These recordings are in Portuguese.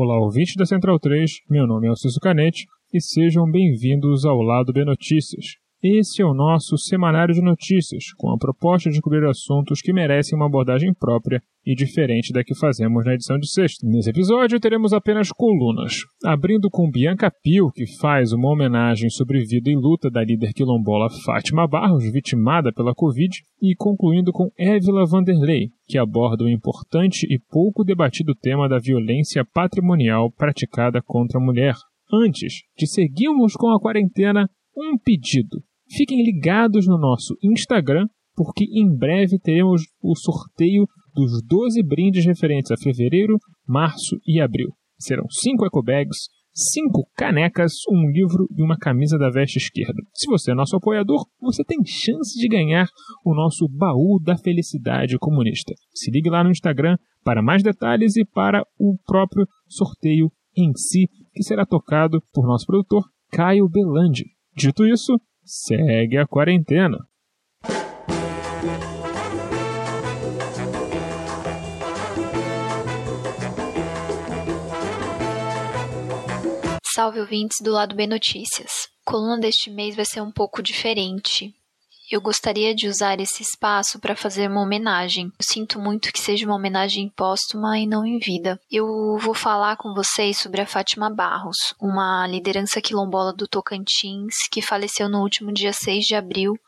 Olá, ouvintes da Central 3, meu nome é Alciso Canete e sejam bem-vindos ao Lado B Notícias. Esse é o nosso semanário de notícias, com a proposta de cobrir assuntos que merecem uma abordagem própria e diferente da que fazemos na edição de sexta. Nesse episódio teremos apenas colunas, abrindo com Bianca Pio, que faz uma homenagem sobre vida e luta da líder quilombola Fátima Barros, vitimada pela Covid, e concluindo com Évila Vanderlei, que aborda o importante e pouco debatido tema da violência patrimonial praticada contra a mulher. Antes de seguirmos com a quarentena, um pedido. Fiquem ligados no nosso Instagram, porque em breve teremos o sorteio dos 12 brindes referentes a fevereiro, março e abril. Serão 5 ecobags, 5 canecas, um livro e uma camisa da veste esquerda. Se você é nosso apoiador, você tem chance de ganhar o nosso baú da felicidade comunista. Se ligue lá no Instagram para mais detalhes e para o próprio sorteio em si, que será tocado por nosso produtor Caio Belandi. Dito isso, segue a quarentena. Salve ouvintes do Lado B Notícias. Coluna deste mês vai ser um pouco diferente. Eu gostaria de usar esse espaço para fazer uma homenagem. Eu sinto muito que seja uma homenagem póstuma e não em vida. Eu vou falar com vocês sobre a Fátima Barros, uma liderança quilombola do Tocantins que faleceu no último dia 6 de abril,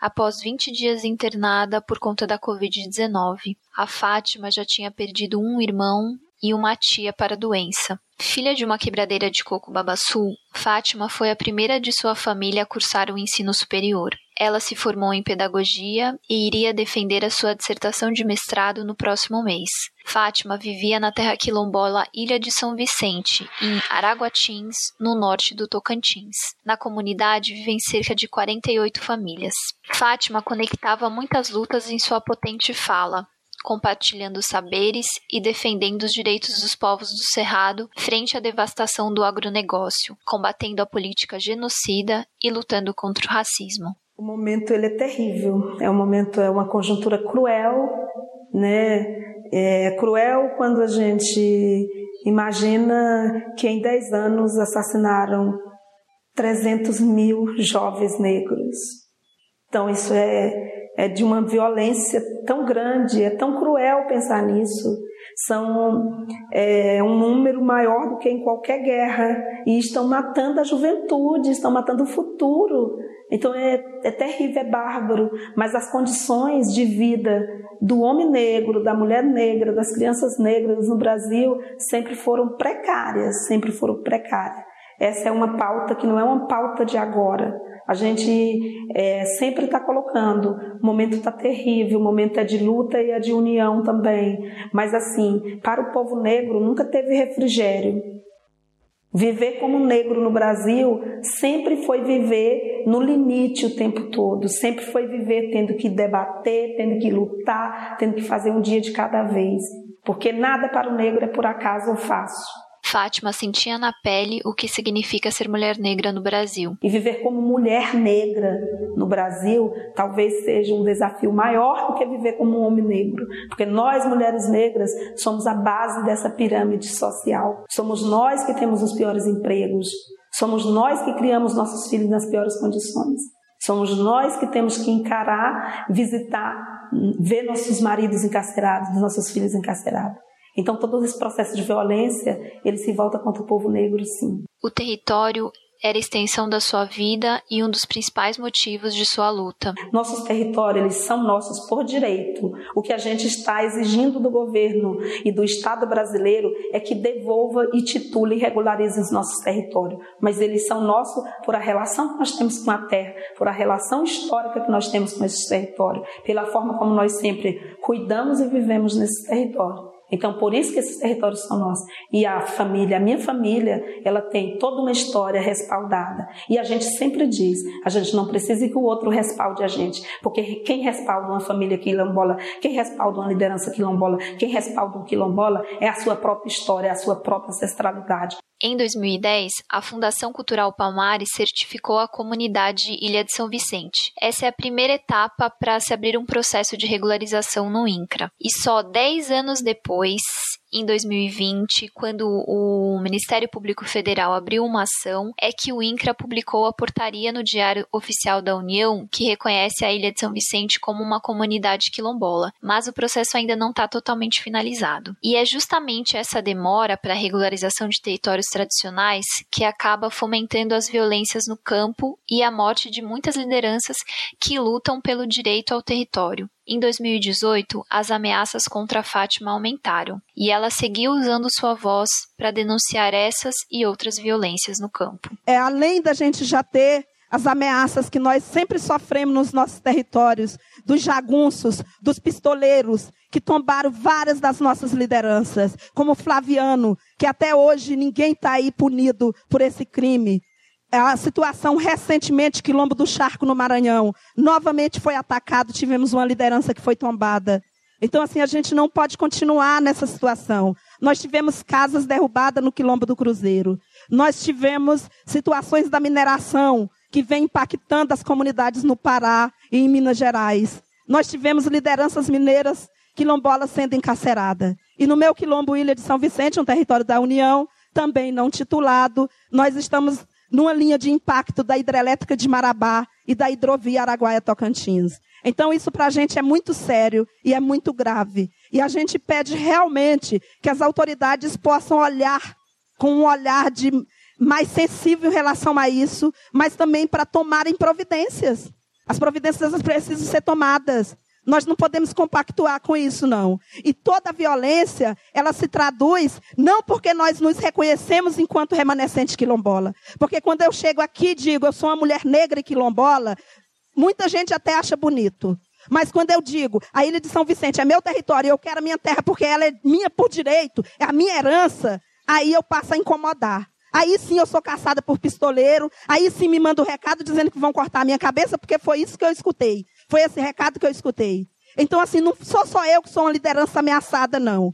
após 20 dias internada por conta da Covid-19. A Fátima já tinha perdido um irmão e uma tia para a doença. Filha de uma quebradeira de coco babaçu, Fátima foi a primeira de sua família a cursar o ensino superior. Ela se formou em pedagogia e iria defender a sua dissertação de mestrado no próximo mês. Fátima vivia na terra quilombola Ilha de São Vicente, em Araguatins, no norte do Tocantins. Na comunidade vivem cerca de 48 famílias. Fátima conectava muitas lutas em sua potente fala, compartilhando saberes e defendendo os direitos dos povos do Cerrado frente à devastação do agronegócio, combatendo a política genocida e lutando contra o racismo. O momento ele é terrível, é um momento, é uma conjuntura cruel, né? É cruel quando a gente imagina que em 10 anos assassinaram 300 mil jovens negros. Então isso é, é de uma violência tão grande, é tão cruel pensar nisso. São é, um número maior do que em qualquer guerra e estão matando a juventude, estão matando o futuro então é, é terrível, é bárbaro, mas as condições de vida do homem negro, da mulher negra, das crianças negras no Brasil sempre foram precárias, sempre foram precárias. Essa é uma pauta que não é uma pauta de agora. A gente é, sempre está colocando, o momento está terrível, o momento é de luta e é de união também. Mas assim, para o povo negro nunca teve refrigério. Viver como negro no Brasil sempre foi viver no limite o tempo todo, sempre foi viver tendo que debater, tendo que lutar, tendo que fazer um dia de cada vez, porque nada para o negro é por acaso ou fácil. Fátima sentia na pele o que significa ser mulher negra no Brasil. E viver como mulher negra no Brasil talvez seja um desafio maior do que viver como um homem negro, porque nós, mulheres negras, somos a base dessa pirâmide social. Somos nós que temos os piores empregos, somos nós que criamos nossos filhos nas piores condições. Somos nós que temos que encarar, visitar, ver nossos maridos encarcerados, nossos filhos encarcerados. Então todo esse processo de violência, ele se volta contra o povo negro, sim. O território era extensão da sua vida e um dos principais motivos de sua luta. Nossos territórios eles são nossos por direito. O que a gente está exigindo do governo e do Estado brasileiro é que devolva e titule e regularize os nossos territórios. Mas eles são nossos por a relação que nós temos com a terra, por a relação histórica que nós temos com esses territórios, pela forma como nós sempre cuidamos e vivemos nesses territórios. Então, por isso que esses territórios são nossos. E a família, a minha família, ela tem toda uma história respaldada. E a gente sempre diz, a gente não precisa que o outro respalde a gente, porque quem respalda uma família quilombola, quem respalda uma liderança quilombola, quem respalda um quilombola é a sua própria história, é a sua própria ancestralidade. Em 2010, a Fundação Cultural Palmares certificou a comunidade Ilha de São Vicente. Essa é a primeira etapa para se abrir um processo de regularização no INCRA. E só 10 anos depois, em 2020, quando o Ministério Público Federal abriu uma ação, é que o INCRA publicou a portaria no Diário Oficial da União que reconhece a Ilha de São Vicente como uma comunidade quilombola, mas o processo ainda não está totalmente finalizado. E é justamente essa demora para a regularização de territórios tradicionais que acaba fomentando as violências no campo e a morte de muitas lideranças que lutam pelo direito ao território. Em 2018, as ameaças contra Fátima aumentaram e ela seguiu usando sua voz para denunciar essas e outras violências no campo. É além da gente já ter as ameaças que nós sempre sofremos nos nossos territórios, dos jagunços, dos pistoleiros, que tombaram várias das nossas lideranças, como Flaviano, que até hoje ninguém está aí punido por esse crime a situação recentemente, Quilombo do Charco, no Maranhão, novamente foi atacado, tivemos uma liderança que foi tombada. Então, assim, a gente não pode continuar nessa situação. Nós tivemos casas derrubadas no Quilombo do Cruzeiro. Nós tivemos situações da mineração que vem impactando as comunidades no Pará e em Minas Gerais. Nós tivemos lideranças mineiras quilombolas sendo encarceradas. E no meu quilombo Ilha de São Vicente, um território da União, também não titulado, nós estamos numa linha de impacto da hidrelétrica de Marabá e da hidrovia Araguaia-Tocantins. Então, isso para a gente é muito sério e é muito grave. E a gente pede realmente que as autoridades possam olhar com um olhar de mais sensível em relação a isso, mas também para tomarem providências. As providências precisam ser tomadas. Nós não podemos compactuar com isso, não. E toda violência, ela se traduz não porque nós nos reconhecemos enquanto remanescente quilombola. Porque quando eu chego aqui e digo, eu sou uma mulher negra e quilombola, muita gente até acha bonito. Mas quando eu digo, a ilha de São Vicente é meu território, eu quero a minha terra porque ela é minha por direito, é a minha herança, aí eu passo a incomodar. Aí sim eu sou caçada por pistoleiro, aí sim me manda o um recado dizendo que vão cortar a minha cabeça, porque foi isso que eu escutei. Foi esse recado que eu escutei. Então, assim, não sou só eu que sou uma liderança ameaçada, não.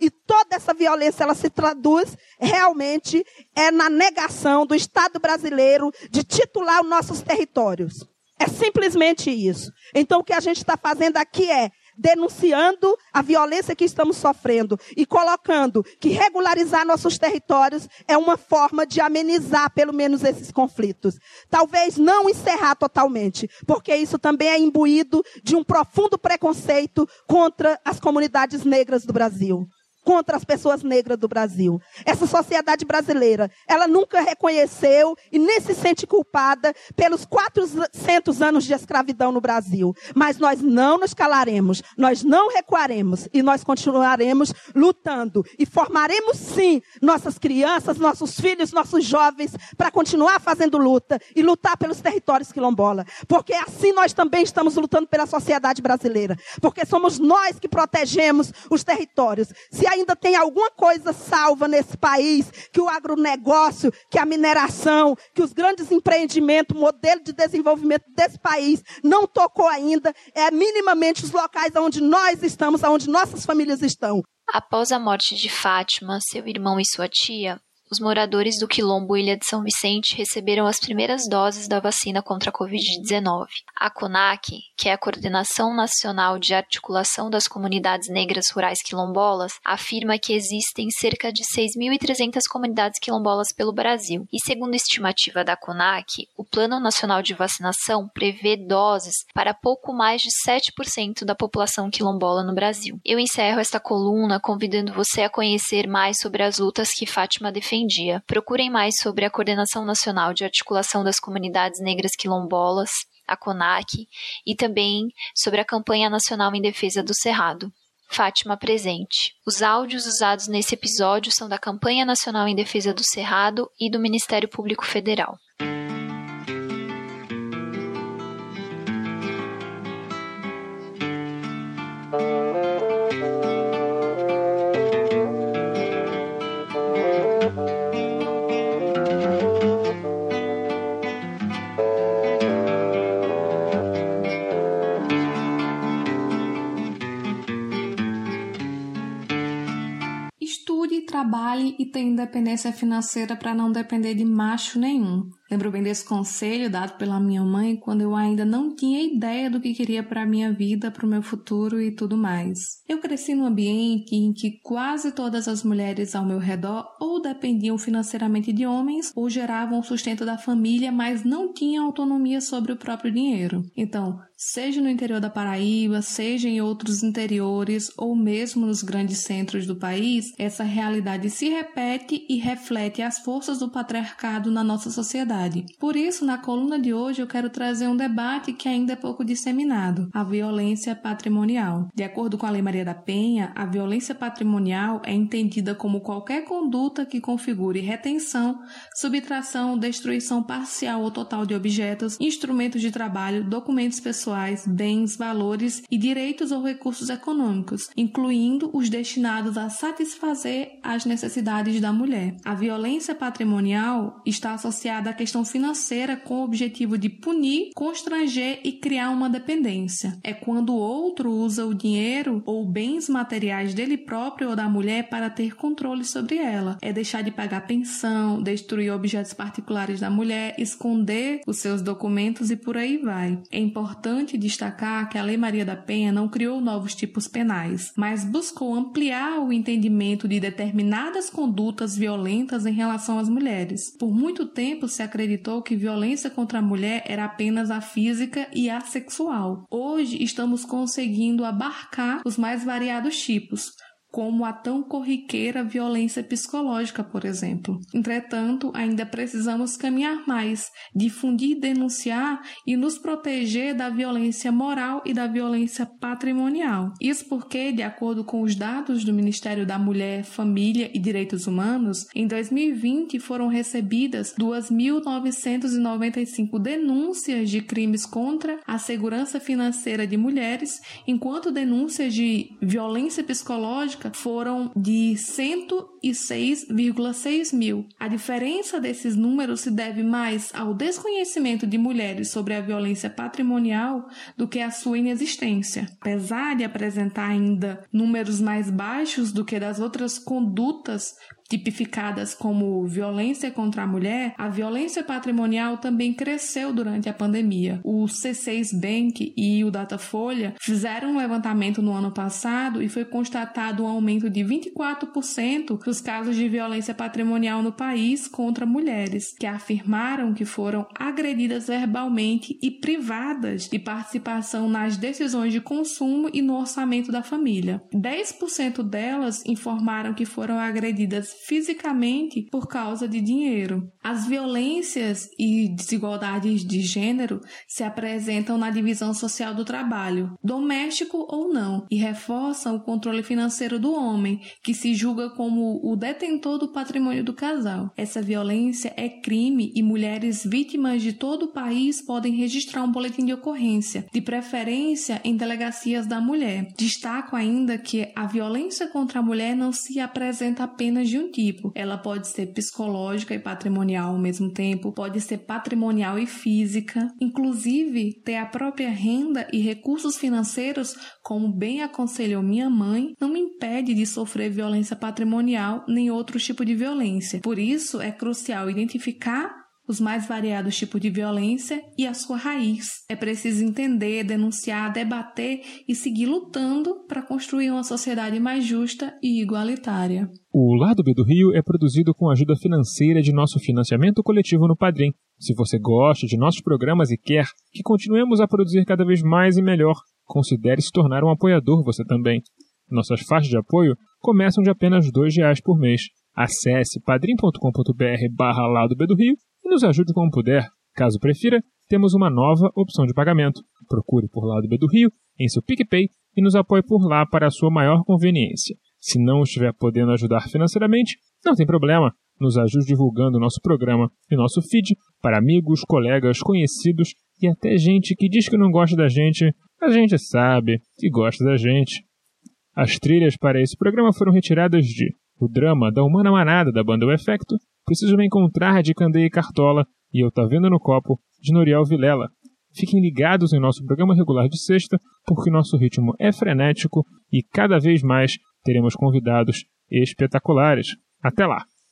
E toda essa violência, ela se traduz realmente é na negação do Estado brasileiro de titular os nossos territórios. É simplesmente isso. Então, o que a gente está fazendo aqui é denunciando a violência que estamos sofrendo e colocando que regularizar nossos territórios é uma forma de amenizar pelo menos esses conflitos. Talvez não encerrar totalmente, porque isso também é imbuído de um profundo preconceito contra as comunidades negras do Brasil contra as pessoas negras do Brasil. Essa sociedade brasileira, ela nunca reconheceu e nem se sente culpada pelos 400 anos de escravidão no Brasil. Mas nós não nos calaremos, nós não recuaremos e nós continuaremos lutando e formaremos sim nossas crianças, nossos filhos, nossos jovens para continuar fazendo luta e lutar pelos territórios quilombola. Porque assim nós também estamos lutando pela sociedade brasileira. Porque somos nós que protegemos os territórios. Se ainda tem alguma coisa salva nesse país, que o agronegócio, que a mineração, que os grandes empreendimentos, o modelo de desenvolvimento desse país não tocou ainda, é minimamente os locais onde nós estamos, onde nossas famílias estão. Após a morte de Fátima, seu irmão e sua tia, os moradores do Quilombo Ilha de São Vicente receberam as primeiras doses da vacina contra a Covid-19. A CONAC, que é a Coordenação Nacional de Articulação das Comunidades Negras Rurais Quilombolas, afirma que existem cerca de 6.300 comunidades quilombolas pelo Brasil. E segundo a estimativa da CONAC, o Plano Nacional de Vacinação prevê doses para pouco mais de 7% da população quilombola no Brasil. Eu encerro esta coluna convidando você a conhecer mais sobre as lutas que Fátima defende em dia. Procurem mais sobre a Coordenação Nacional de Articulação das Comunidades Negras Quilombolas, a CONAC, e também sobre a Campanha Nacional em Defesa do Cerrado. Fátima presente. Os áudios usados nesse episódio são da Campanha Nacional em Defesa do Cerrado e do Ministério Público Federal. E tenha independência financeira para não depender de macho nenhum. Lembro bem desse conselho dado pela minha mãe quando eu ainda não tinha ideia do que queria para a minha vida, para o meu futuro e tudo mais. Eu cresci num ambiente em que quase todas as mulheres ao meu redor ou dependiam financeiramente de homens ou geravam o sustento da família, mas não tinham autonomia sobre o próprio dinheiro. Então, seja no interior da Paraíba, seja em outros interiores ou mesmo nos grandes centros do país, essa realidade se repete e reflete as forças do patriarcado na nossa sociedade. Por isso, na coluna de hoje eu quero trazer um debate que ainda é pouco disseminado: a violência patrimonial. De acordo com a Lei Maria da Penha, a violência patrimonial é entendida como qualquer conduta que configure retenção, subtração, destruição parcial ou total de objetos, instrumentos de trabalho, documentos pessoais pessoais, bens, valores e direitos ou recursos econômicos, incluindo os destinados a satisfazer as necessidades da mulher. A violência patrimonial está associada à questão financeira com o objetivo de punir, constranger e criar uma dependência. É quando o outro usa o dinheiro ou bens materiais dele próprio ou da mulher para ter controle sobre ela. É deixar de pagar pensão, destruir objetos particulares da mulher, esconder os seus documentos e por aí vai. É importante importante destacar que a Lei Maria da Penha não criou novos tipos penais, mas buscou ampliar o entendimento de determinadas condutas violentas em relação às mulheres. Por muito tempo se acreditou que violência contra a mulher era apenas a física e a sexual. Hoje estamos conseguindo abarcar os mais variados tipos, como a tão corriqueira violência psicológica, por exemplo. Entretanto, ainda precisamos caminhar mais, difundir, denunciar e nos proteger da violência moral e da violência patrimonial. Isso porque, de acordo com os dados do Ministério da Mulher, Família e Direitos Humanos, em 2020 foram recebidas 2.995 denúncias de crimes contra a segurança financeira de mulheres, enquanto denúncias de violência psicológica foram de 106,6 mil. A diferença desses números se deve mais ao desconhecimento de mulheres sobre a violência patrimonial do que à sua inexistência. Apesar de apresentar ainda números mais baixos do que das outras condutas tipificadas como violência contra a mulher, a violência patrimonial também cresceu durante a pandemia. O C6 Bank e o Datafolha fizeram um levantamento no ano passado e foi constatado um aumento de 24% dos casos de violência patrimonial no país contra mulheres, que afirmaram que foram agredidas verbalmente e privadas de participação nas decisões de consumo e no orçamento da família. 10% delas informaram que foram agredidas fisicamente por causa de dinheiro. As violências e desigualdades de gênero se apresentam na divisão social do trabalho, doméstico ou não, e reforçam o controle financeiro do homem, que se julga como o detentor do patrimônio do casal. Essa violência é crime e mulheres vítimas de todo o país podem registrar um boletim de ocorrência, de preferência em delegacias da mulher. Destaco ainda que a violência contra a mulher não se apresenta apenas de um tipo. Ela pode ser psicológica e patrimonial ao mesmo tempo, pode ser patrimonial e física, inclusive ter a própria renda e recursos financeiros, como bem aconselhou minha mãe, não me impede de sofrer violência patrimonial nem outro tipo de violência. Por isso, é crucial identificar os mais variados tipos de violência e a sua raiz. É preciso entender, denunciar, debater e seguir lutando para construir uma sociedade mais justa e igualitária. O Lado B do Rio é produzido com a ajuda financeira de nosso financiamento coletivo no Padrim. Se você gosta de nossos programas e quer que continuemos a produzir cada vez mais e melhor, considere se tornar um apoiador você também. Nossas faixas de apoio começam de apenas R$ reais por mês. Acesse padrim.com.br barra Lado B do Rio nos ajude como puder. Caso prefira, temos uma nova opção de pagamento. Procure por Lado B do Rio em seu PicPay e nos apoie por lá para a sua maior conveniência. Se não estiver podendo ajudar financeiramente, não tem problema. Nos ajude divulgando nosso programa e nosso feed para amigos, colegas, conhecidos e até gente que diz que não gosta da gente, a gente sabe que gosta da gente. As trilhas para esse programa foram retiradas de O Drama da Humana Manada da banda O Efecto Preciso me encontrar de Candeia e Cartola e Eu Tá Vendo no Copo, de Noriel Vilela. Fiquem ligados em nosso programa regular de sexta, porque nosso ritmo é frenético e cada vez mais teremos convidados espetaculares. Até lá!